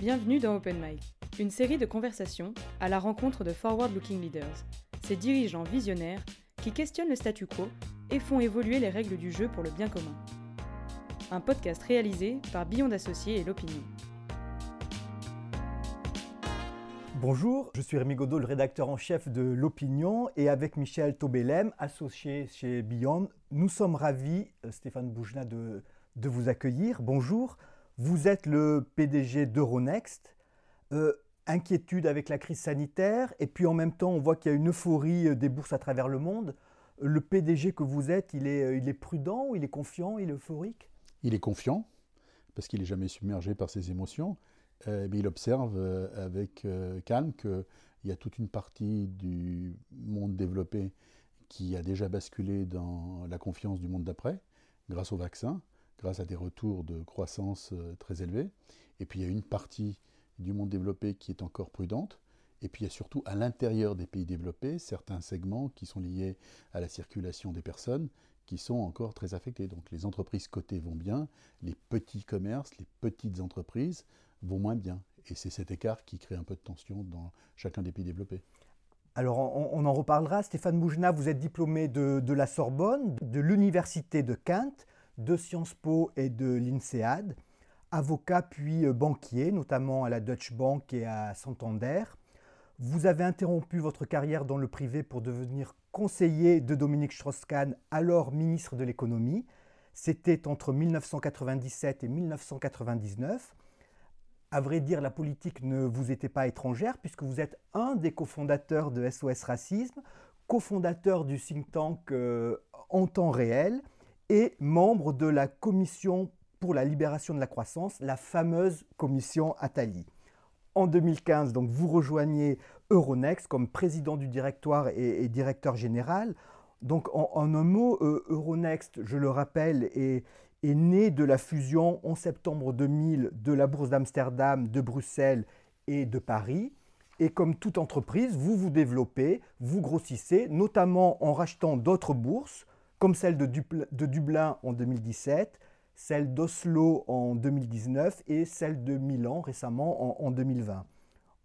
Bienvenue dans Open Mic, une série de conversations à la rencontre de forward-looking leaders, ces dirigeants visionnaires qui questionnent le statu quo et font évoluer les règles du jeu pour le bien commun. Un podcast réalisé par Beyond Associés et l'Opinion. Bonjour, je suis Rémi Godot, le rédacteur en chef de L'Opinion, et avec Michel Tobelem, associé chez Beyond, nous sommes ravis, euh, Stéphane Boujna, de vous accueillir. Bonjour, vous êtes le PDG d'Euronext. Euh, inquiétude avec la crise sanitaire, et puis en même temps, on voit qu'il y a une euphorie euh, des bourses à travers le monde. Le PDG que vous êtes, il est, il est prudent, il est confiant, il est euphorique? Il est confiant, parce qu'il n'est jamais submergé par ses émotions. Euh, mais il observe euh, avec euh, calme qu'il y a toute une partie du monde développé qui a déjà basculé dans la confiance du monde d'après, grâce au vaccin, grâce à des retours de croissance très élevés. Et puis il y a une partie du monde développé qui est encore prudente. Et puis il y a surtout à l'intérieur des pays développés certains segments qui sont liés à la circulation des personnes qui sont encore très affectés. Donc les entreprises cotées vont bien, les petits commerces, les petites entreprises vont moins bien. Et c'est cet écart qui crée un peu de tension dans chacun des pays développés. Alors on, en reparlera. Stéphane Moujna, vous êtes diplômé de, la Sorbonne, de l'Université de Kent, de Sciences Po et de l'INSEAD, avocat puis euh, banquier, notamment à la Deutsche Bank et à Santander. Vous avez interrompu votre carrière dans le privé pour devenir conseiller de Dominique Strauss-Kahn, alors ministre de l'économie. C'était entre 1997 et 1999 à vrai dire, la politique ne vous était pas étrangère puisque vous êtes un des cofondateurs de SOS Racisme, cofondateur du think tank euh, en temps réel et membre de la commission pour la libération de la croissance, la fameuse commission Attali. En 2015, donc, vous rejoignez Euronext comme président du directoire et, directeur général. Donc, en, un mot, euh, Euronext, je le rappelle, est, est né de la fusion en septembre 2000 de la Bourse d'Amsterdam, de Bruxelles et de Paris. Et comme toute entreprise, vous vous développez, vous grossissez, notamment en rachetant d'autres bourses, comme celle de, Dublin en 2017, celle d'Oslo en 2019 et celle de Milan récemment en, 2020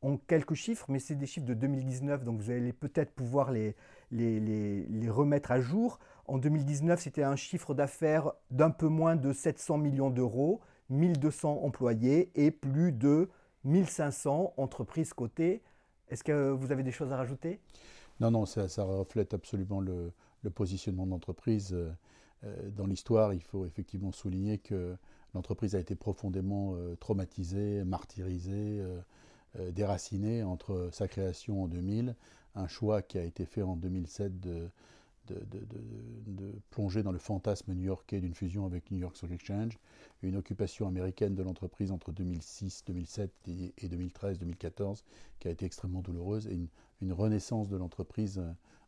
en quelques chiffres, mais c'est des chiffres de 2019, donc vous allez peut-être pouvoir les, les, remettre à jour. En 2019, c'était un chiffre d'affaires d'un peu moins de 700 millions d'euros, 1200 employés et plus de 1500 entreprises cotées. Est-ce que vous avez des choses à rajouter? Non, non, ça, reflète absolument le, positionnement de l'entreprise. Euh, dans l'histoire, il faut effectivement souligner que l'entreprise a été profondément euh, traumatisée, martyrisée, euh, déracinée entre sa création en 2000, un choix qui a été fait en 2007 de plonger dans le fantasme new-yorkais d'une fusion avec New York Stock Exchange, une occupation américaine de l'entreprise entre 2006, 2007 et, 2013, 2014, qui a été extrêmement douloureuse, et une, renaissance de l'entreprise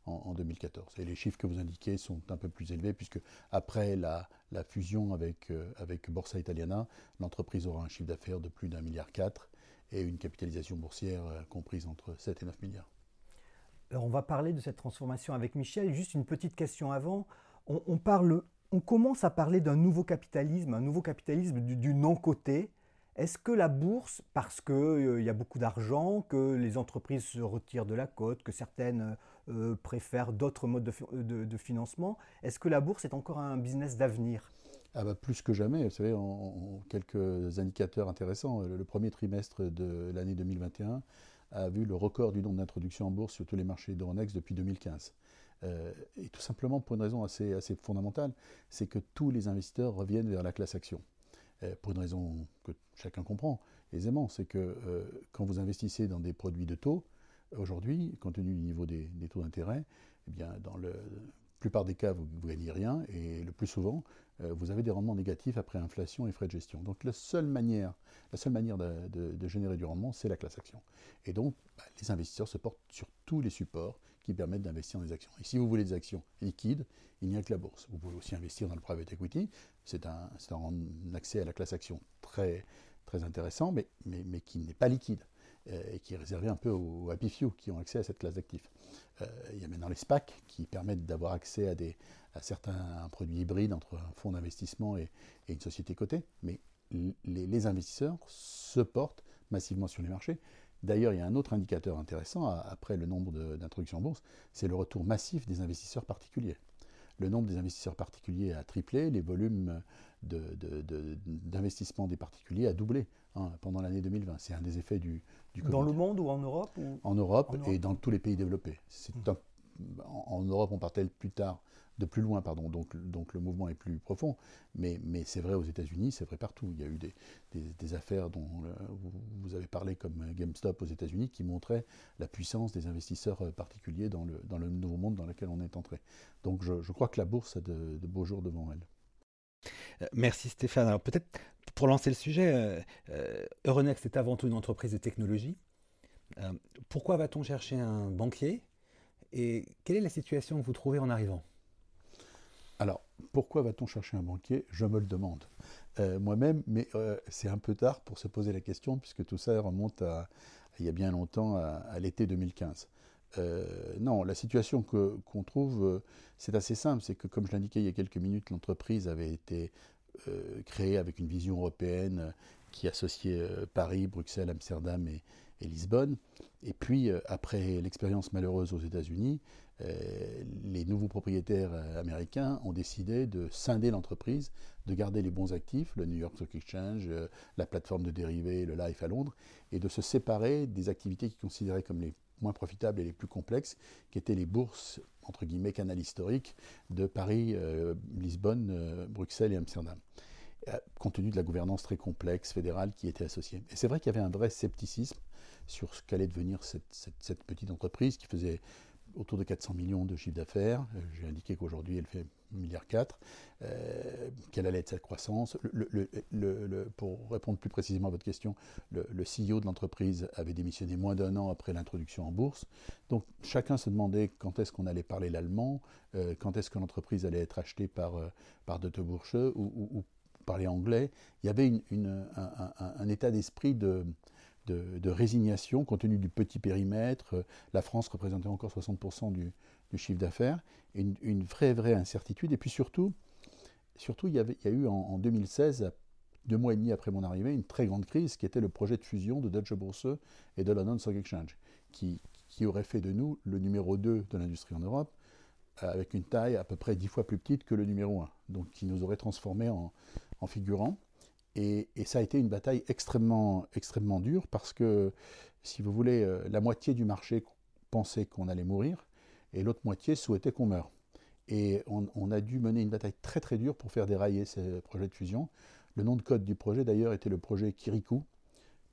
en, 2014. Et les chiffres que vous indiquez sont un peu plus élevés, puisque après la, fusion avec, euh, avec Borsa Italiana, l'entreprise aura un chiffre d'affaires de plus d'un milliard quatre et une capitalisation boursière euh, comprise entre 7 et 9 milliards. Alors on va parler de cette transformation avec Michel. Juste une petite question avant. On, commence à parler d'un nouveau capitalisme, un nouveau capitalisme du, non-coté. Est-ce que la bourse, parce qu'il euh, y a beaucoup d'argent, que les entreprises se retirent de la cote, que certaines euh, préfèrent d'autres modes de, financement, est-ce que la bourse est encore un business d'avenir? Ah bah plus que jamais, vous savez, en, quelques indicateurs intéressants. Le, premier trimestre de l'année 2021 a vu le record du nombre d'introductions en bourse sur tous les marchés d'Euronext depuis 2015. Euh, et tout simplement pour une raison assez fondamentale, c'est que tous les investisseurs reviennent vers la classe action. Euh, pour une raison que chacun comprend aisément, c'est que euh, quand vous investissez dans des produits de taux, aujourd'hui, compte tenu du niveau des, taux d'intérêt, eh bien, dans le plupart des cas, vous ne gagnez rien et le plus souvent, euh, vous avez des rendements négatifs après inflation et frais de gestion. Donc la seule manière, la seule manière de, générer du rendement, c'est la classe action. Et donc, bah, les investisseurs se portent sur tous les supports qui permettent d'investir dans des actions. Et si vous voulez des actions liquides, il n'y a que la bourse. Vous pouvez aussi investir dans le private equity. C'est un, accès à la classe action très, intéressant, mais, qui n'est pas liquide. Euh, et qui est réservé un peu aux happy few qui ont accès à cette classe d'actifs. Euh, il y a maintenant les SPAC qui permettent d'avoir accès à certains produits hybrides entre un fonds d'investissement et, une société cotée, mais les, investisseurs se portent massivement sur les marchés. D'ailleurs, il y a un autre indicateur intéressant, après le nombre d'introductions en bourse, c'est le retour massif des investisseurs particuliers. Le nombre des investisseurs particuliers a triplé, les volumes d'investissement des particuliers a doublé hein, pendant l'année 2020. C'est un des effets du, du Dans le monde ou en Europe en, Europe et dans tous les pays développés. Mmh. En, Europe, on partait plus tard de plus loin, pardon, donc, donc le mouvement est plus profond. Mais, mais c'est vrai aux États-Unis, c'est vrai partout. Il y a eu des, affaires dont vous, avez parlé comme GameStop aux États-Unis qui montraient la puissance des investisseurs euh, particuliers dans le, dans le nouveau monde dans lequel on est entré. Donc je, crois que la bourse a de, beaux jours devant elle. Euh, merci Stéphane. Alors peut-être pour lancer le sujet, euh, Euronext est avant tout une entreprise de technologie. pourquoi va-t-on chercher un banquier et quelle est la situation que vous trouvez en arrivant? Alors, pourquoi va-t-on chercher un banquier? Je me le demande euh, moi-même, mais euh, c'est un peu tard pour se poser la question, puisque tout ça remonte à, il y a bien longtemps, à, l'été 2015. Euh, non, la situation qu'on trouve, c'est assez simple. C'est que, comme je l'indiquais il y a quelques minutes, l'entreprise avait été créée avec une vision européenne qui associait Paris, Bruxelles, Amsterdam et, Lisbonne. Et puis, après l'expérience malheureuse aux États-Unis, euh, les nouveaux propriétaires euh, américains ont décidé de scinder l'entreprise, de garder les bons actifs, le New York Stock Exchange, euh, la plateforme de dérivés, le Life à Londres, et de se séparer des activités qu'ils considéraient comme les moins profitables et les plus complexes, qui étaient les bourses, entre guillemets, canal historique de Paris, Lisbonne, Bruxelles et Amsterdam compte tenu de la gouvernance très complexe fédérale qui était associée. Et c'est vrai qu'il y avait un vrai scepticisme sur ce qu'allait devenir cette, cette, petite entreprise qui faisait autour de 400 millions de chiffre d'affaires. Euh, j'ai indiqué qu'aujourd'hui, elle fait 1,4 milliard. Euh, quelle allait être sa croissance Pour répondre plus précisément à votre question, le, CEO de l'entreprise avait démissionné moins d'un an après l'introduction en bourse. Donc chacun se demandait quand est-ce qu'on allait parler l'allemand, euh, quand est-ce que l'entreprise allait être achetée par, euh, par Dotte ou, ou, parler anglais. Il y avait un, état d'esprit de de, résignation compte tenu du petit périmètre. La France représentait encore 60% du, chiffre d'affaires. Une, vraie, vraie incertitude. Et puis surtout, surtout il, y a eu en, 2016, deux mois et demi après mon arrivée, une très grande crise qui était le projet de fusion de Deutsche Börse et de London Stock Exchange, qui, qui aurait fait de nous le numéro 2 de l'industrie en Europe, avec une taille à peu près dix fois plus petite que le numéro 1, donc qui nous aurait transformés en, en figurants. Et, ça a été une bataille extrêmement, extrêmement dure parce que, si vous voulez, euh, la moitié du marché pensait qu'on allait mourir et l'autre moitié souhaitait qu'on meure. Et on, a dû mener une bataille très très dure pour faire dérailler ces projets de fusion. Le nom de code du projet d'ailleurs était le projet Kirikou,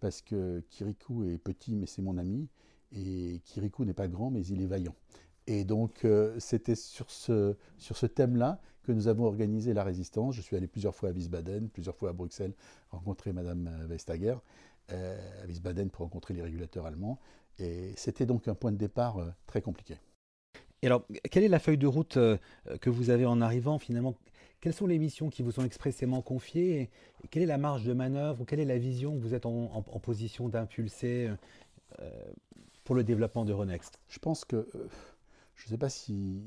parce que Kirikou est petit mais c'est mon ami, et Kirikou n'est pas grand mais il est vaillant. Et donc euh, c'était sur ce, sur ce thème-là que nous avons organisé la résistance. Je suis allé plusieurs fois à Wiesbaden, plusieurs fois à Bruxelles, rencontrer Madame Vestager, euh, à Wiesbaden pour rencontrer les régulateurs allemands. Et c'était donc un point de départ euh, très compliqué. Et alors, quelle est la feuille de route euh, que vous avez en arrivant finalement? Quelles sont les missions qui vous sont expressément confiées? Quelle est la marge de manœuvre quelle est la vision que vous êtes en, position d'impulser pour le développement de Renext Je pense que, je ne sais pas si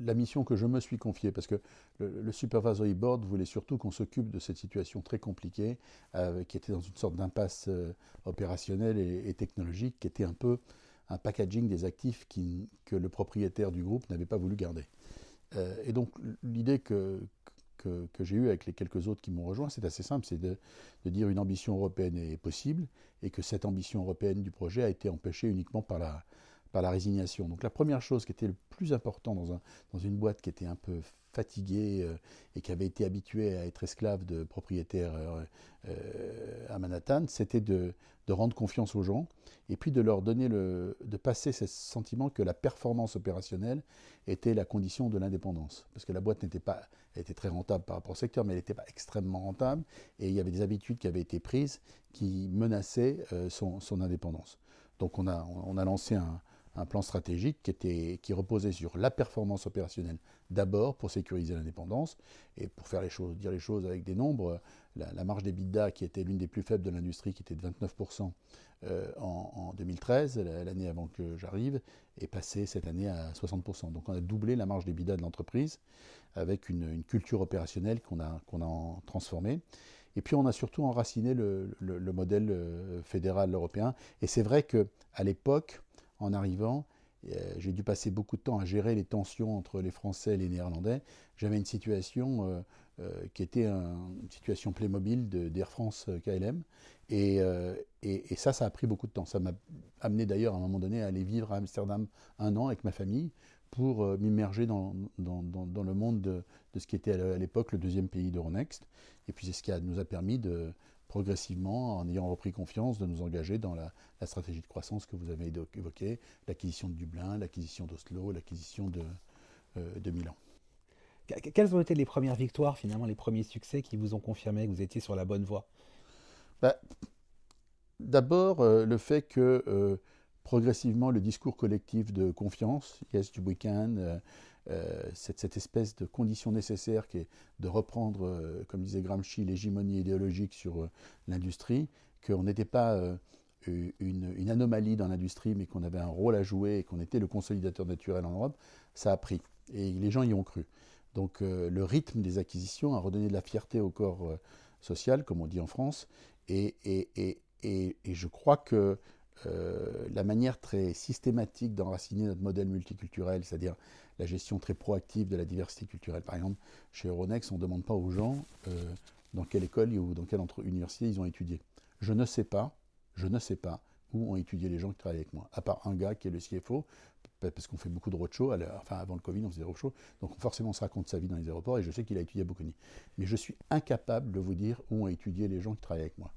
la mission que je me suis confiée, parce que le, Supervisory Board voulait surtout qu'on s'occupe de cette situation très compliquée, euh, qui était dans une sorte d'impasse euh, opérationnelle et, technologique, qui était un peu un packaging des actifs que le propriétaire du groupe n'avait pas voulu garder. Euh, et donc l'idée que, que, j'ai eue avec les quelques autres qui m'ont rejoint, c'est assez simple, c'est de, de, dire une ambition européenne est possible, et que cette ambition européenne du projet a été empêchée uniquement par la par la résignation. Donc la première chose qui était le plus important dans, un, dans une boîte qui était un peu fatiguée euh, et qui avait été habituée à être esclave de propriétaires euh, euh, à Manhattan, c'était de, de, rendre confiance aux gens et puis de leur donner le, de passer ce sentiment que la performance opérationnelle était la condition de l'indépendance. Parce que la boîte n'était pas, elle était très rentable par rapport au secteur, mais elle n'était pas extrêmement rentable et il y avait des habitudes qui avaient été prises qui menaçaient son, son indépendance. Donc on a, on a lancé un, un plan stratégique qui, était, qui reposait sur la performance opérationnelle d'abord pour sécuriser l'indépendance et pour faire les choses, dire les choses avec des nombres. La, marge des bidas qui était l'une des plus faibles de l'industrie, qui était de 29% euh, en, 2013, l'année avant que j'arrive, est passée cette année à 60%. Donc on a doublé la marge des bidas de l'entreprise avec une, culture opérationnelle qu'on a, a transformée. Et puis on a surtout enraciné le, modèle euh, fédéral européen. Et c'est vrai que à l'époque, en arrivant, euh, j'ai dû passer beaucoup de temps à gérer les tensions entre les Français et les Néerlandais. J'avais une situation qui était une situation Playmobil d'Air France KLM. Et, ça, ça a pris beaucoup de temps. Ça m'a amené d'ailleurs à un moment donné à aller vivre à Amsterdam un an avec ma famille pour euh, m'immerger dans, le monde de, de, ce qui était à l'époque le deuxième pays d'Euronext. Et puis c'est ce qui nous a permis de progressivement, en ayant repris confiance, de nous engager dans la, stratégie de croissance que vous avez évoquée, l'acquisition de Dublin, l'acquisition d'Oslo, l'acquisition de, euh, de Milan. Quelles ont été les premières victoires, finalement, les premiers succès qui vous ont confirmé que vous étiez sur la bonne voie? Bah, D'abord, euh, le fait que progressivement le discours collectif de confiance, yes du week-end, euh, euh, cette, espèce de condition nécessaire qui est de reprendre, euh, comme disait Gramsci, l'hégémonie idéologique sur l'industrie, qu'on n'était pas une, anomalie dans l'industrie, mais qu'on avait un rôle à jouer et qu'on était le consolidateur naturel en Europe, ça a pris. Et les gens y ont cru. Donc le rythme des acquisitions a redonné de la fierté au corps social, comme on dit en France, et, et, et, et je crois que euh, la manière très systématique d'enraciner notre modèle multiculturel, c'est-à-dire la gestion très proactive de la diversité culturelle. Par exemple, chez Euronext, on ne demande pas aux gens euh, dans quelle école ou dans quelle université ils ont étudié. Je ne sais pas, je ne sais pas où ont étudié les gens qui travaillent avec moi, à part un gars qui est le CFO, parce qu'on fait beaucoup de roadshow, enfin avant le Covid on faisait des roadshows, donc forcément on se raconte sa vie dans les aéroports, et je sais qu'il a étudié à Bocconi. Mais je suis incapable de vous dire où ont étudié les gens qui travaillent avec moi.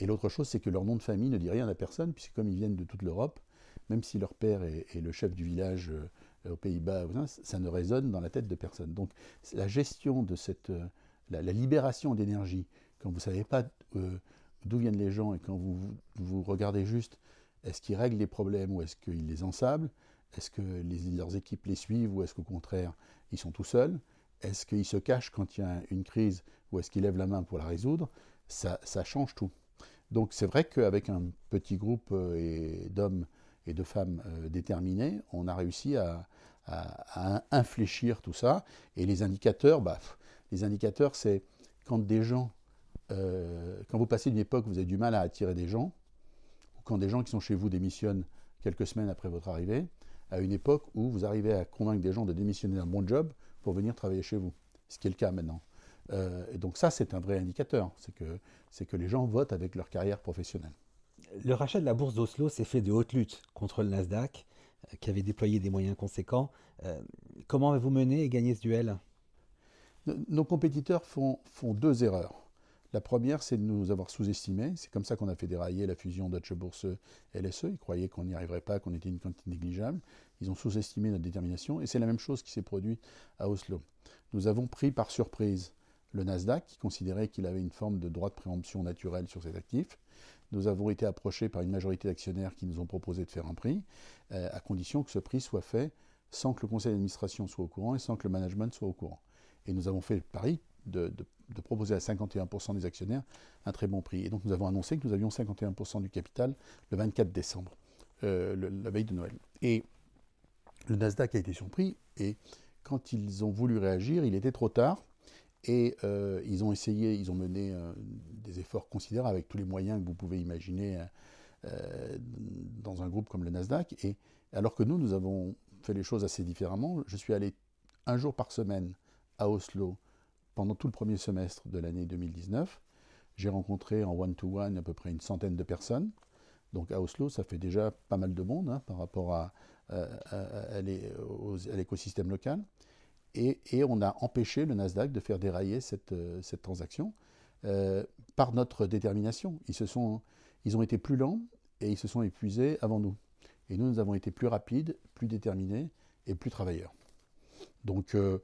Et l'autre chose, c'est que leur nom de famille ne dit rien à personne, puisque comme ils viennent de toute l'Europe, même si leur père est, le chef du village euh, aux Pays-Bas, ça ne résonne dans la tête de personne. Donc la gestion de cette, euh, la, libération d'énergie, quand vous ne savez pas euh, d'où viennent les gens et quand vous, vous regardez juste, est-ce qu'ils règlent les problèmes ou est-ce qu'ils les ensablent? Est-ce que leurs équipes les suivent ou est-ce qu'au contraire, ils sont tout seuls? Est-ce qu'ils se cachent quand il y a une crise ou est-ce qu'ils lèvent la main pour la résoudre? Ça, change tout. Donc c'est vrai qu'avec un petit groupe euh, d'hommes et de femmes euh, déterminés, on a réussi à, infléchir tout ça. Et les indicateurs, bah, les indicateurs, c'est quand des gens, euh, quand vous passez d'une époque où vous avez du mal à attirer des gens, ou quand des gens qui sont chez vous démissionnent quelques semaines après votre arrivée, à une époque où vous arrivez à convaincre des gens de démissionner d'un bon job pour venir travailler chez vous. Ce qui est le cas maintenant. Euh, et donc ça, c'est un vrai indicateur, c'est que les gens votent avec leur carrière professionnelle. Le rachat de la bourse d'Oslo s'est fait de haute lutte contre le Nasdaq, euh, qui avait déployé des moyens conséquents. Euh, comment avez-vous mené et gagné ce duel? Nos compétiteurs font, deux erreurs. La première, c'est de nous avoir sous-estimés. C'est comme ça qu'on a fait dérailler la fusion Deutsche Bourse LSE. Ils croyaient qu'on n'y arriverait pas, qu'on était une quantité négligeable. Ils ont sous-estimé notre détermination. Et c'est la même chose qui s'est produite à Oslo. Nous avons pris par surprise le Nasdaq, qui considérait qu'il avait une forme de droit de préemption naturel sur ses actifs. Nous avons été approchés par une majorité d'actionnaires qui nous ont proposé de faire un prix, euh, à condition que ce prix soit fait sans que le conseil d'administration soit au courant et sans que le management soit au courant. Et nous avons fait le pari de, proposer à 51% des actionnaires un très bon prix. Et donc nous avons annoncé que nous avions 51% du capital le 24 décembre, euh, la veille de Noël. Et le Nasdaq a été surpris, et quand ils ont voulu réagir, il était trop tard, et euh, ils ont essayé, ils ont mené euh, des efforts considérables avec tous les moyens que vous pouvez imaginer euh, dans un groupe comme le Nasdaq. Et alors que nous, nous avons fait les choses assez différemment. Je suis allé un jour par semaine à Oslo pendant tout le premier semestre de l'année 2019. J'ai rencontré en one-to-one à peu près une centaine de personnes. Donc à Oslo, ça fait déjà pas mal de monde hein, par rapport à, à l'écosystème local et, on a empêché le Nasdaq de faire dérailler cette, euh, transaction euh, par notre détermination. Ils, se sont, ils ont été plus lents et ils se sont épuisés avant nous. Et nous, nous avons été plus rapides, plus déterminés et plus travailleurs. Donc euh,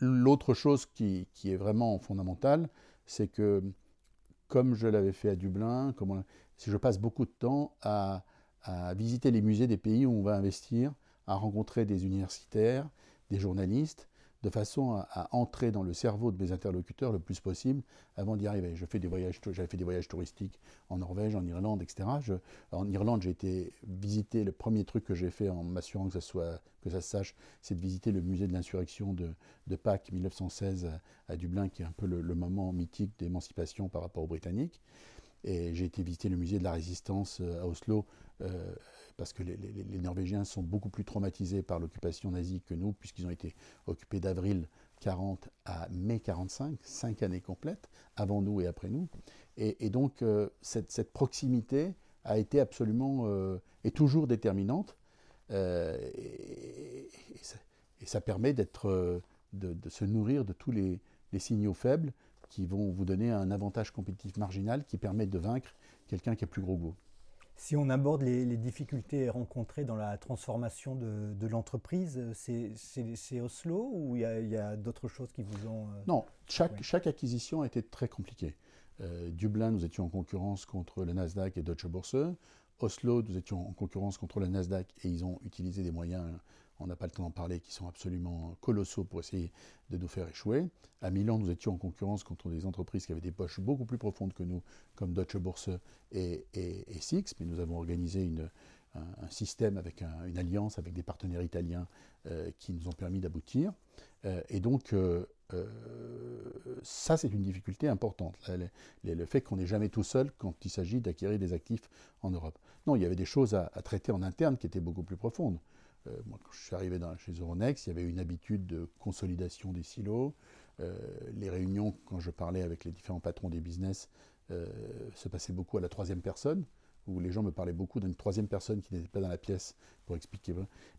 l'autre chose qui, est vraiment fondamentale, c'est que comme je l'avais fait à Dublin, comme si je passe beaucoup de temps à, à visiter les musées des pays où on va investir, à rencontrer des universitaires, des journalistes, de façon à, entrer dans le cerveau de mes interlocuteurs le plus possible avant d'y arriver. J'avais fait des voyages touristiques en Norvège, en Irlande, etc. en Irlande, j'ai été visiter, le premier truc que j'ai fait en m'assurant que ça, soit, que ça se sache, c'est de visiter le musée de l'insurrection de, de, Pâques 1916 à, Dublin, qui est un peu le, moment mythique d'émancipation par rapport aux Britanniques. Et j'ai été visiter le musée de la résistance euh, à Oslo. Euh, parce que les, Norvégiens sont beaucoup plus traumatisés par l'occupation nazie que nous, puisqu'ils ont été occupés d'avril 40 à mai 45, cinq années complètes, avant nous et après nous. Et, donc euh, cette, proximité a été absolument euh, et toujours déterminante, euh, et, ça, permet d'être, de, se nourrir de tous les, les signaux faibles qui vont vous donner un avantage compétitif marginal qui permet de vaincre quelqu'un qui a plus gros goût. Si on aborde les, difficultés rencontrées dans la transformation de, l'entreprise, c'est Oslo ou il y a, d'autres choses qui vous ont... Euh, non, chaque, chaque, acquisition a été très compliquée. Euh, Dublin, nous étions en concurrence contre le Nasdaq et Deutsche Börse. Oslo, nous étions en concurrence contre le Nasdaq et ils ont utilisé des moyens on n'a pas le temps d'en parler, qui sont absolument colossaux pour essayer de nous faire échouer. À Milan, nous étions en concurrence contre des entreprises qui avaient des poches beaucoup plus profondes que nous, comme Deutsche Börse et, Six, mais nous avons organisé un, système avec une alliance avec des partenaires italiens euh, qui nous ont permis d'aboutir. Euh, et donc, euh, ça, c'est une difficulté importante, le, fait qu'on n'est jamais tout seul quand il s'agit d'acquérir des actifs en Europe. Non, il y avait des choses à traiter en interne qui étaient beaucoup plus profondes. Euh, moi, quand je suis arrivé chez Euronext, il y avait une habitude de consolidation des silos. Euh, les réunions, quand je parlais avec les différents patrons des business, euh, se passaient beaucoup à la troisième personne, où les gens me parlaient beaucoup d'une troisième personne qui n'était pas dans la pièce pour expliquer.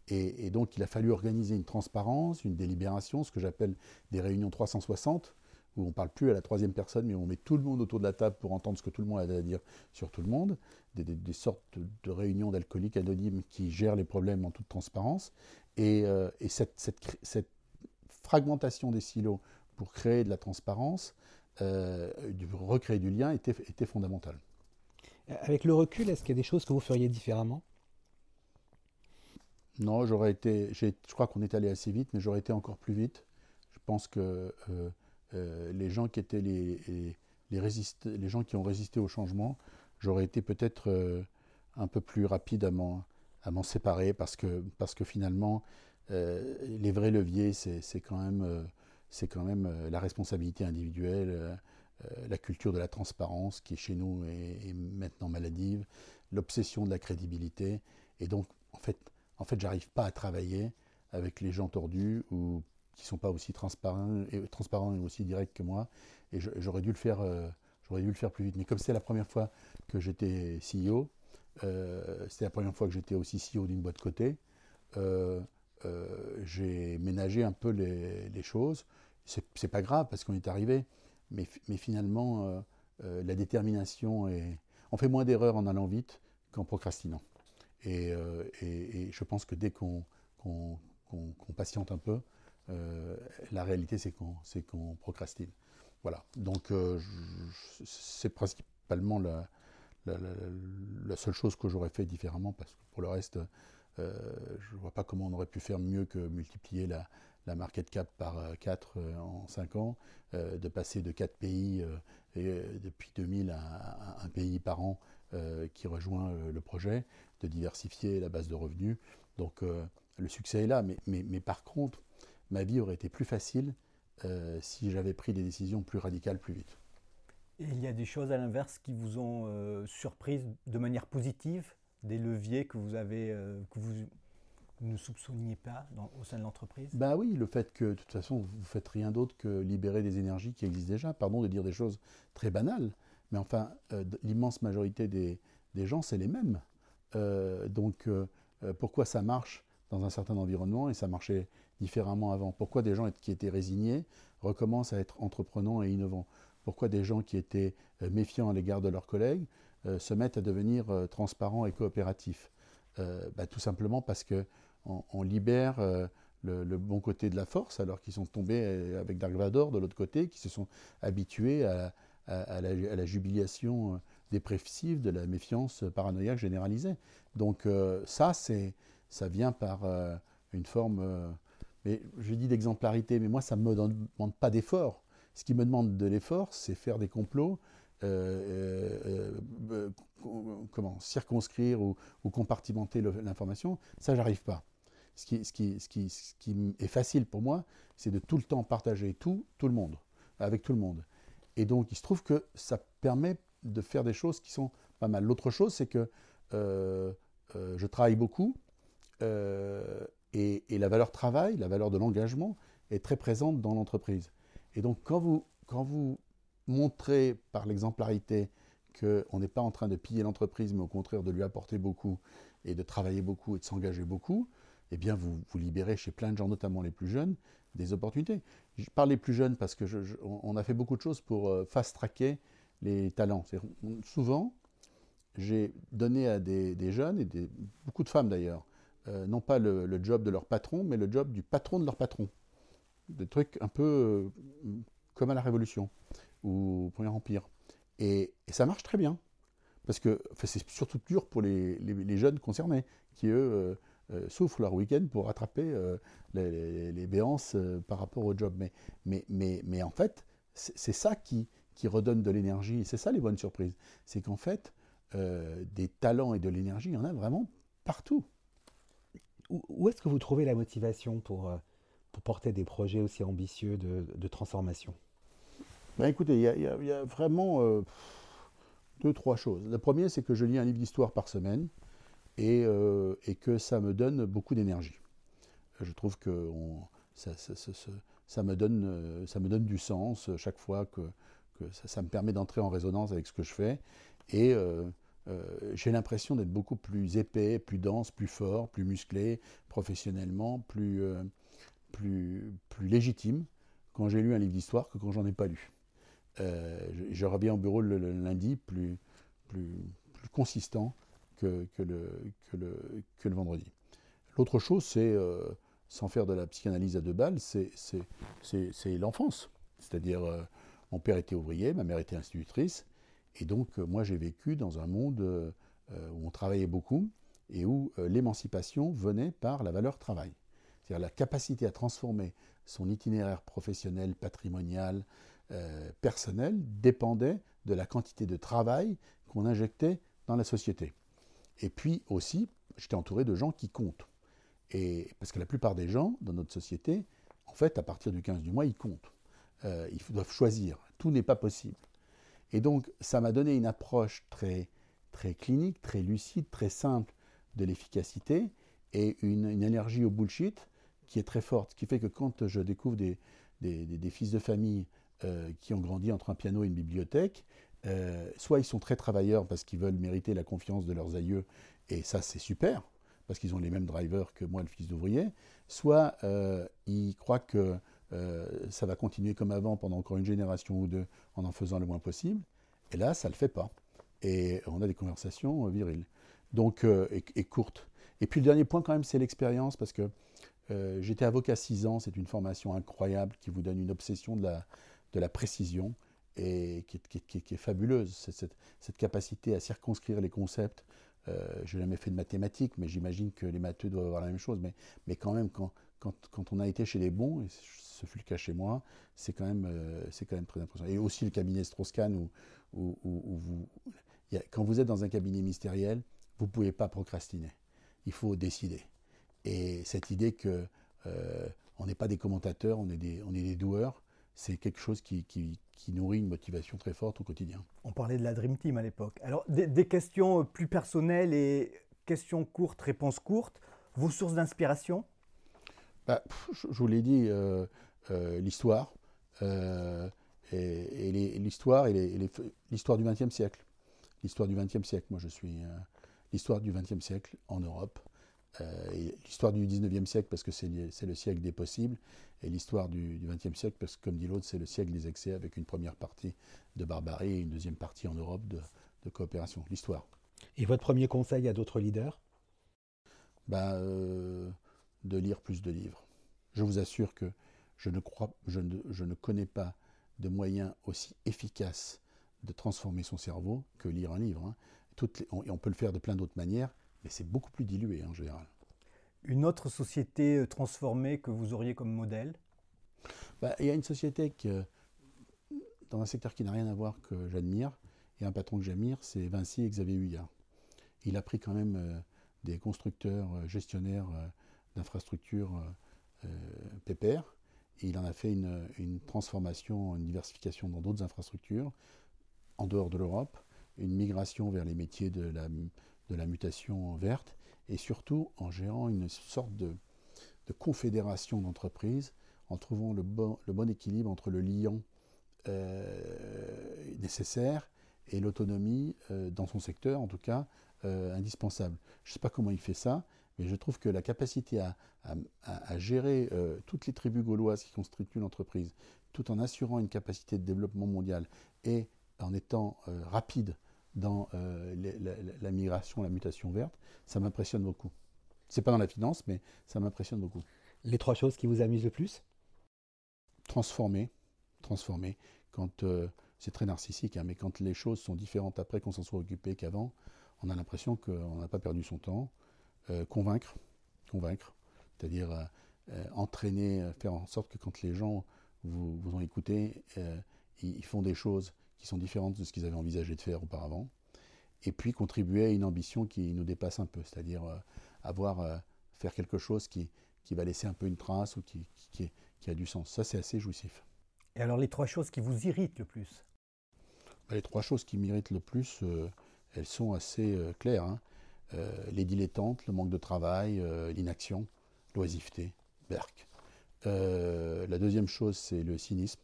Et, et, donc, il a fallu organiser une transparence, une délibération, ce que j'appelle des réunions 360, où on ne parle plus à la troisième personne, mais on met tout le monde autour de la table pour entendre ce que tout le monde a à dire sur tout le monde, des, sortes de réunions d'alcooliques anonymes qui gèrent les problèmes en toute transparence. Et, euh, cette, fragmentation des silos pour créer de la transparence, euh, recréer du lien, était, était fondamentale. Avec le recul, est-ce qu'il y a des choses que vous feriez différemment? Non, j'aurais été. Je crois qu'on est allé assez vite, mais j'aurais été encore plus vite. Je pense que euh, euh, les gens qui étaient les, les, les, gens qui ont résisté au changement, j'aurais été peut-être euh, un peu plus rapide à m'en séparer parce que, parce que finalement, euh, les vrais leviers, c'est quand même, c'est quand même la responsabilité individuelle, la culture de la transparence qui chez nous est, est maintenant maladive, l'obsession de la crédibilité. Et donc, en fait, en fait j'arrive pas à travailler avec les gens tordus ou qui sont pas aussi transparents et, transparents et aussi directs que moi. Et j'aurais dû le faire, euh, j'aurais dû le faire plus vite. Mais comme c'était la première fois que j'étais CEO, euh, c'était la première fois que j'étais aussi CEO d'une boîte côté, euh, j'ai ménagé un peu les, choses. C'est pas grave parce qu'on est arrivé, mais, finalement, la détermination est. On fait moins d'erreurs en allant vite qu'en procrastinant. Et, je pense que dès qu'on patiente un peu, euh, la réalité, c'est qu'on procrastine. Voilà. Donc, euh, c'est principalement la, seule chose que j'aurais fait différemment, parce que pour le reste, euh, je ne vois pas comment on aurait pu faire mieux que multiplier la, market cap par 4 en 5 ans, de passer de 4 pays et, depuis 2000 à, un pays par an qui rejoint le projet, de diversifier la base de revenus. Donc le succès est là, mais par contre, ma vie aurait été plus facile euh, si j'avais pris des décisions plus radicales plus vite. Et il y a des choses à l'inverse qui vous ont euh, surprise de manière positive, des leviers que vous avez, euh, que vous ne soupçonniez pas au sein de l'entreprise? Bah oui, le fait que de toute façon vous ne faites rien d'autre que libérer des énergies qui existent déjà. Pardon de dire des choses très banales, mais enfin l'immense majorité des, des gens c'est les mêmes. donc pourquoi ça marche? Dans un certain environnement et ça marchait différemment avant. Pourquoi des gens qui étaient résignés recommencent à être entreprenants et innovants? Pourquoi des gens qui étaient euh, méfiants à l'égard de leurs collègues euh, se mettent à devenir euh, transparents et coopératifs? Bah, Tout simplement parce qu'on on libère le, bon côté de la force, alors qu'ils sont tombés avec Dark Vador de l'autre côté, qui se sont habitués à, la, à la, jubilation dépressive de la méfiance paranoïaque généralisée. Donc ça, c'est ça vient par une forme mais je dis d'exemplarité, mais moi, ça ne me demande pas d'effort. Ce qui me demande de l'effort, c'est faire des complots, euh, euh, comment, circonscrire ou, compartimenter l'information. Ça, j'arrive pas. Ce qui, est facile pour moi, c'est de tout le temps partager tout, tout le monde, avec tout le monde. Et donc, il se trouve que ça permet de faire des choses qui sont pas mal. L'autre chose, c'est que je travaille beaucoup et, la valeur travail, la valeur de l'engagement est très présente dans l'entreprise. Et donc quand vous, montrez par l'exemplarité qu'on n'est pas en train de piller l'entreprise, mais au contraire de lui apporter beaucoup et de travailler beaucoup et de s'engager beaucoup, eh bien vous, libérez chez plein de gens, notamment les plus jeunes, des opportunités. Je parle des plus jeunes parce que on a fait beaucoup de choses pour euh, fast-tracker les talents. Souvent, j'ai donné à des, jeunes, et beaucoup de femmes d'ailleurs, euh, non pas le, job de leur patron, mais le job du patron de leur patron. Des trucs un peu euh, comme à la Révolution ou au Premier Empire. Et, ça marche très bien. Parce que c'est surtout dur pour les, jeunes concernés, qui eux euh, souffrent leur week-end pour rattraper les, béances par rapport au job. Mais, mais, mais, mais en fait, c'est ça qui, qui redonne de l'énergie. C'est ça les bonnes surprises. C'est qu'en fait, des talents et de l'énergie, il y en a vraiment partout où, est-ce que vous trouvez la motivation pour, euh, pour porter des projets aussi ambitieux de, transformation? Ben Écoutez, il y, a vraiment euh, deux, trois choses. La première, c'est que je lis un livre d'histoire par semaine et, euh, et, que ça me donne beaucoup d'énergie. Je trouve que ça, me donne, ça me donne du sens chaque fois que, ça, me permet d'entrer en résonance avec ce que je fais. Et euh, j'ai l'impression d'être beaucoup plus épais, plus dense, plus fort, plus musclé, professionnellement, plus, euh, plus, plus légitime quand j'ai lu un livre d'histoire que quand j'en ai pas lu. Euh, je, reviens au bureau le, lundi plus, plus, plus consistant que, que, le, que, le, que le vendredi. L'autre chose, c'est, sans faire de la psychanalyse à deux balles, c'est l'enfance. C'est-à-dire, mon père était ouvrier, ma mère était institutrice, et donc, euh, moi, j'ai vécu dans un monde euh, où on travaillait beaucoup et où euh, l'émancipation venait par la valeur travail. C'est-à-dire la capacité à transformer son itinéraire professionnel, patrimonial, personnel, dépendait de la quantité de travail qu'on injectait dans la société. Et puis aussi, j'étais entouré de gens qui comptent. Et parce que la plupart des gens dans notre société, en fait, à partir du 15 du mois, ils comptent. ils doivent choisir. Tout n'est pas possible. Et donc, ça m'a donné une approche très, très clinique, très lucide, très simple de l'efficacité et une, énergie au bullshit qui est très forte. Qui fait que quand je découvre des, des, fils de famille euh, qui ont grandi entre un piano et une bibliothèque, euh, soit ils sont très travailleurs parce qu'ils veulent mériter la confiance de leurs aïeux, et ça c'est super, parce qu'ils ont les mêmes drivers que moi, le fils d'ouvrier, soit euh, ils croient que euh, ça va continuer comme avant pendant encore une génération ou deux en en faisant le moins possible. Et là, ça ne le fait pas. Et on a des conversations euh, viriles. Donc, euh, et, courtes. Et puis le dernier point quand même, c'est l'expérience, parce que j'étais avocat 6 ans, c'est une formation incroyable qui vous donne une obsession de la, de la précision et qui, est fabuleuse. Cette, cette, capacité à circonscrire les concepts. je n'ai jamais fait de mathématiques, mais j'imagine que les matheux doivent avoir la même chose. Mais, mais quand même, quand, quand, on a été chez les bons, et ce fut le cas chez moi, c'est quand, même, euh, quand même très impressionnant. Et aussi le cabinet Strauss-Kahn, où, quand vous êtes dans un cabinet ministériel, vous ne pouvez pas procrastiner. Il faut décider. Et cette idée que euh, on n'est pas des commentateurs, on est des, on est des doueurs, c'est quelque chose qui, nourrit une motivation très forte au quotidien. On parlait de la Dream Team à l'époque. Alors, des, questions plus personnelles et questions courtes, réponses courtes. Vos sources d'inspiration? Bah, je, vous l'ai dit, euh, euh, l'histoire. Euh, et, l'histoire et l'histoire du XXe siècle. L'histoire du XXe siècle, moi je suis l'histoire du XXe siècle en Europe. l'histoire du XIXe siècle parce que c'est le siècle des possibles, et l'histoire du XXe siècle parce que, comme dit l'autre, c'est le siècle des excès avec une première partie de barbarie et une deuxième partie en Europe de, coopération. L'histoire. Et votre premier conseil à d'autres leaders? Ben, de lire plus de livres. Je vous assure que je ne, crois, je ne, je ne connais pas de moyen aussi efficace de transformer son cerveau que lire un livre. Hein. Toutes on, peut le faire de plein d'autres manières, mais c'est beaucoup plus dilué en général. Une autre société euh, transformée que vous auriez comme modèle? Bah, Il y a une société dans un secteur qui n'a rien à voir que j'admire, et un patron que j'admire, c'est Vinci et Xavier Huyard. Il a pris quand même euh, des constructeurs, euh, gestionnaires d'infrastructures pépères, et il en a fait une, transformation, une diversification dans d'autres infrastructures, en dehors de l'Europe, une migration vers les métiers de la, mutation verte, et surtout en gérant une sorte de, confédération d'entreprises, en trouvant le bon, équilibre entre le lien euh, nécessaire et l'autonomie euh, dans son secteur, en tout cas, euh, indispensable. Je ne sais pas comment il fait ça, mais je trouve que la capacité à, à gérer toutes les tribus gauloises qui constituent l'entreprise, tout en assurant une capacité de développement mondial et en étant rapide dans euh, la, migration, la mutation verte, ça m'impressionne beaucoup. C'est pas dans la finance, mais ça m'impressionne beaucoup. Les trois choses qui vous amusent le plus? Transformer, transformer. Quand euh, c'est très narcissique, hein, mais quand les choses sont différentes après qu'on s'en soit occupé qu'avant, on a l'impression qu'on n'a pas perdu son temps. Euh, convaincre, convaincre, c'est-à-dire entraîner, faire en sorte que quand les gens vous, vous ont écouté, ils font des choses qui sont différentes de ce qu'ils avaient envisagé de faire auparavant, et puis contribuer à une ambition qui nous dépasse un peu, c'est-à-dire euh, avoir, euh, faire quelque chose qui, qui va laisser un peu une trace ou qui, qui, qui a du sens. Ça, c'est assez jouissif. Et alors, les trois choses qui vous irritent le plus? Bah, Les trois choses qui m'irritent le plus, euh, elles sont assez claires. Hein. Les dilettantes, le manque de travail, l'inaction, l'oisiveté, Berck. la deuxième chose, c'est le cynisme.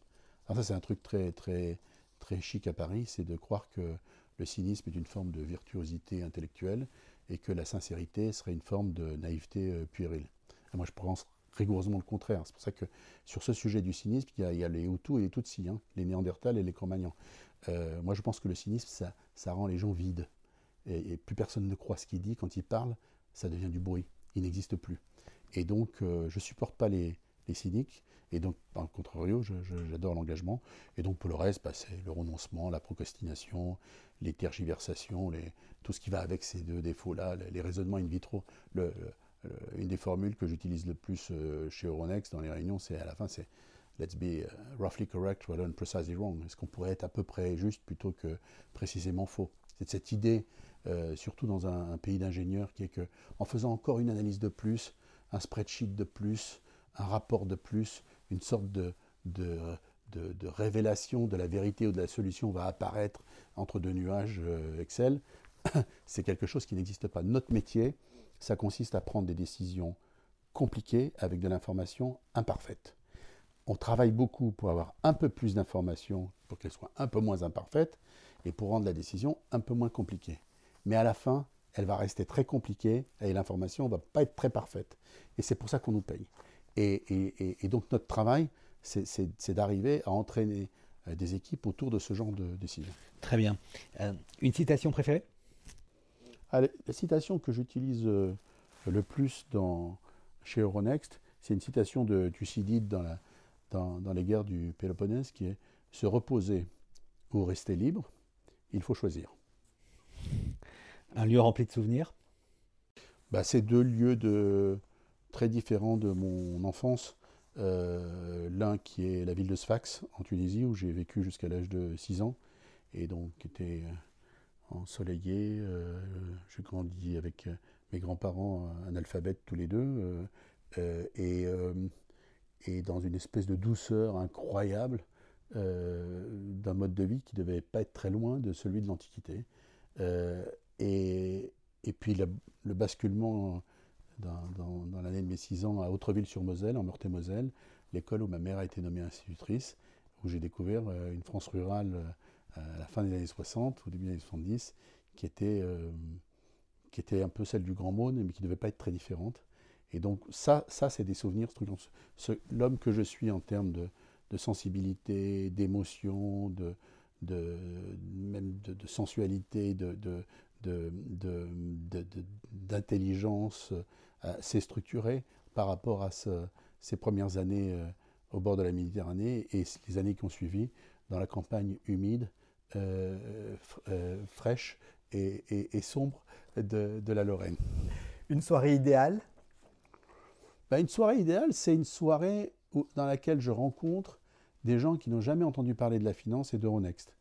Ça, c'est un truc très, très, très chic à Paris, c'est de croire que le cynisme est une forme de virtuosité intellectuelle et que la sincérité serait une forme de naïveté euh, puérile. moi, je pense rigoureusement le contraire. C'est pour ça que sur ce sujet du cynisme, il y a, les Hutus et les Tutsis, hein, les Néandertals et les Cro-Magnons. Euh, moi, je pense que le cynisme, ça rend les gens vides. Et, plus personne ne croit ce qu'il dit. Quand il parle, ça devient du bruit. Il n'existe plus. Et donc, euh, je supporte pas les, cyniques. Et donc, par contrario, j'adore l'engagement. Et donc, pour le reste, bah, c'est le renoncement, la procrastination, les tergiversations, tout ce qui va avec ces deux défauts-là, les, raisonnements in vitro. Une des formules que j'utilise le plus euh, chez Euronext dans les réunions, c'est à la fin, c'est let's be euh, roughly correct rather than precisely wrong. Est-ce qu'on pourrait être à peu près juste plutôt que précisément faux? C'est cette idée, euh, surtout dans un, pays d'ingénieurs, qui est que en faisant encore une analyse de plus, un spreadsheet de plus, un rapport de plus, une sorte de, révélation de la vérité ou de la solution va apparaître entre deux nuages euh, Excel, c'est quelque chose qui n'existe pas. Notre métier, ça consiste à prendre des décisions compliquées avec de l'information imparfaite. On travaille beaucoup pour avoir un peu plus d'informations, pour qu'elles soient un peu moins imparfaites, et pour rendre la décision un peu moins compliquée. Mais à la fin, elle va rester très compliquée et l'information ne va pas être très parfaite. Et c'est pour ça qu'on nous paye. Et, donc notre travail, c'est d'arriver à entraîner euh, des équipes autour de ce genre de décision. Très bien. Euh, une citation préférée? La citation que j'utilise euh, le plus dans, chez Euronext, c'est une citation de Thucydide dans, la, dans, dans, les guerres du Péloponnèse qui est Se reposer ou rester libre, il faut choisir. Un lieu rempli de souvenirs bah, C'est deux lieux de, très différent de mon enfance. Euh, l'un qui est la ville de Sfax en Tunisie où j'ai vécu jusqu'à l'âge de 6 ans et donc était euh, ensoleillé. Euh, j'ai grandi avec mes grands-parents analphabètes tous les deux et, et, dans une espèce de douceur incroyable d'un mode de vie qui devait pas être très loin de celui de l'Antiquité. Et, puis le basculement dans, l'année de mes 6 ans à Autreville-sur-Moselle, en Meurthe-et-Moselle, l'école où ma mère a été nommée institutrice, où j'ai découvert euh, une France rurale euh, à la fin des années 60, au début des années 70, qui était, euh, qui était un peu celle du Grand Maune, mais qui ne devait pas être très différente. Et donc ça, ça c'est des souvenirs. L'homme que je suis en termes de, sensibilité, d'émotion, de, de, même de, sensualité, de, d'intelligence assez euh, structuré par rapport à ces premières années euh, au bord de la Méditerranée et les années qui ont suivi dans la campagne humide, euh, fraîche et, sombre de, la Lorraine. Une soirée idéale? Bah, Une soirée idéale, c'est une soirée dans laquelle je rencontre des gens qui n'ont jamais entendu parler de la finance et d'Euronext.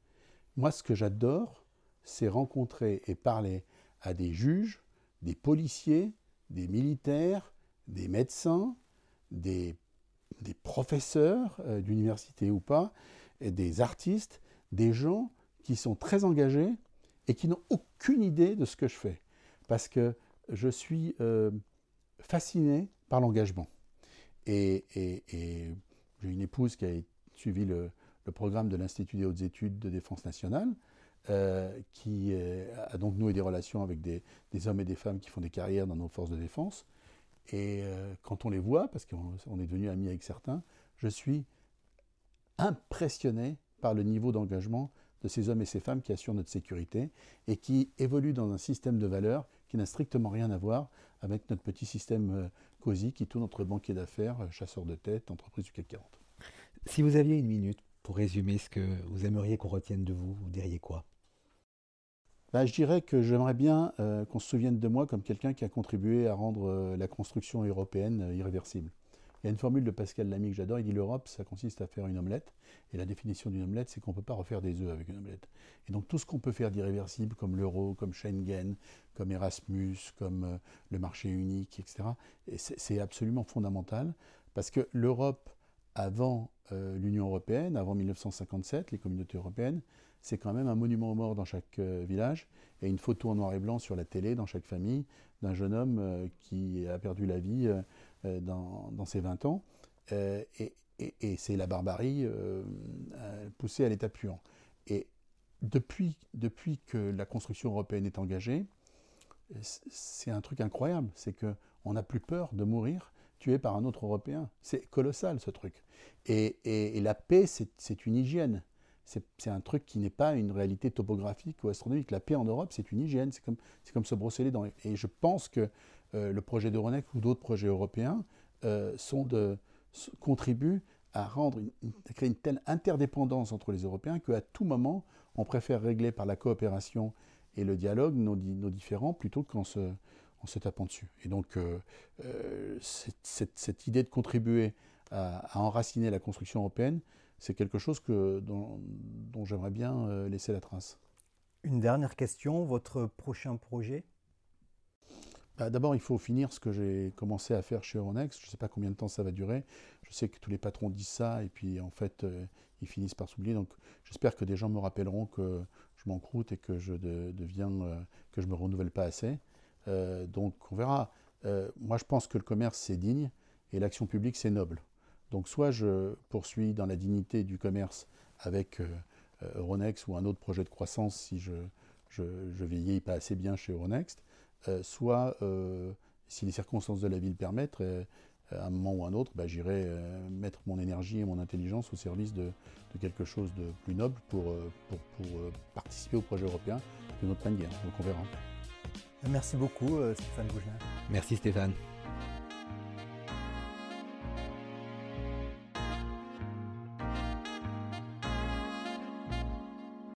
Moi, ce que j'adore, c'est rencontrer et parler à des juges, des policiers, des militaires, des médecins, des, professeurs euh, d'université ou pas, des artistes, des gens qui sont très engagés et qui n'ont aucune idée de ce que je fais. Parce que je suis euh, fasciné par l'engagement. Et, j'ai une épouse qui a suivi le, programme de l'Institut des hautes études de défense nationale, euh, qui a donc noué des relations avec des, hommes et des femmes qui font des carrières dans nos forces de défense. Et euh, quand on les voit, parce qu'on est devenu amis avec certains, je suis impressionné par le niveau d'engagement de ces hommes et ces femmes qui assurent notre sécurité et qui évoluent dans un système de valeurs qui n'a strictement rien à voir avec notre petit système euh, COSI qui tourne entre banquiers d'affaires, euh, chasseurs de tête, entreprises du CAC 40. Si vous aviez une minute pour résumer ce que vous aimeriez qu'on retienne de vous, vous diriez quoi? Bah, Je dirais que j'aimerais bien euh, qu'on se souvienne de moi comme quelqu'un qui a contribué à rendre la construction européenne irréversible. Il y a une formule de Pascal Lamy que j'adore, il dit l'Europe, ça consiste à faire une omelette, et la définition d'une omelette, c'est qu'on ne peut pas refaire des œufs avec une omelette. Et donc tout ce qu'on peut faire d'irréversible, comme l'euro, comme Schengen, comme Erasmus, comme euh, le marché unique, etc., c'est absolument fondamental, parce que l'Europe, avant euh, l'Union européenne, avant 1957, les communautés européennes, c'est quand même un monument aux morts dans chaque euh, village, et une photo en noir et blanc sur la télé dans chaque famille d'un jeune homme qui a perdu la vie euh, dans, ses 20 ans. Euh, et, c'est la barbarie euh, poussée à l'état puant. Et depuis que la construction européenne est engagée, c'est un truc incroyable. C'est qu'on n'a plus peur de mourir tué par un autre Européen. C'est colossal ce truc. Et, la paix, c'est une hygiène. C'est un truc qui n'est pas une réalité topographique ou astronomique. La paix en Europe, c'est une hygiène. C'est comme, se brosser les dents. Et je pense que euh, le projet d'Euronext ou d'autres projets européens euh, sont de, contribuent à rendre créer une telle interdépendance entre les Européens qu'à tout moment, on préfère régler par la coopération et le dialogue nos, nos différends plutôt qu'en se, en se tapant dessus. Et donc, euh, cette, idée de contribuer à, enraciner la construction européenne, c'est quelque chose que, dont, dont j'aimerais bien laisser la trace. Une dernière question, votre prochain projet? Bah, d'abord, il faut finir ce que j'ai commencé à faire chez Euronext. Je ne sais pas combien de temps ça va durer. Je sais que tous les patrons disent ça et puis en fait, euh, ils finissent par s'oublier. Donc, j'espère que des gens me rappelleront que je m'encroute et que je deviens, euh, que je me renouvelle pas assez. Euh, donc, on verra. moi, je pense que le commerce c'est digne et l'action publique c'est noble. Donc, soit je poursuis dans la dignité du commerce avec Euronext ou un autre projet de croissance si je je, je vieillis pas assez bien chez Euronext euh, soit, euh, si les circonstances de la vie le permettent, euh, à un moment ou à un autre, bah, j'irai mettre mon énergie et mon intelligence au service de, quelque chose de plus noble pour, participer au projet européen de notre manière. Donc on verra. Merci beaucoup Stéphane Bougin. Merci Stéphane.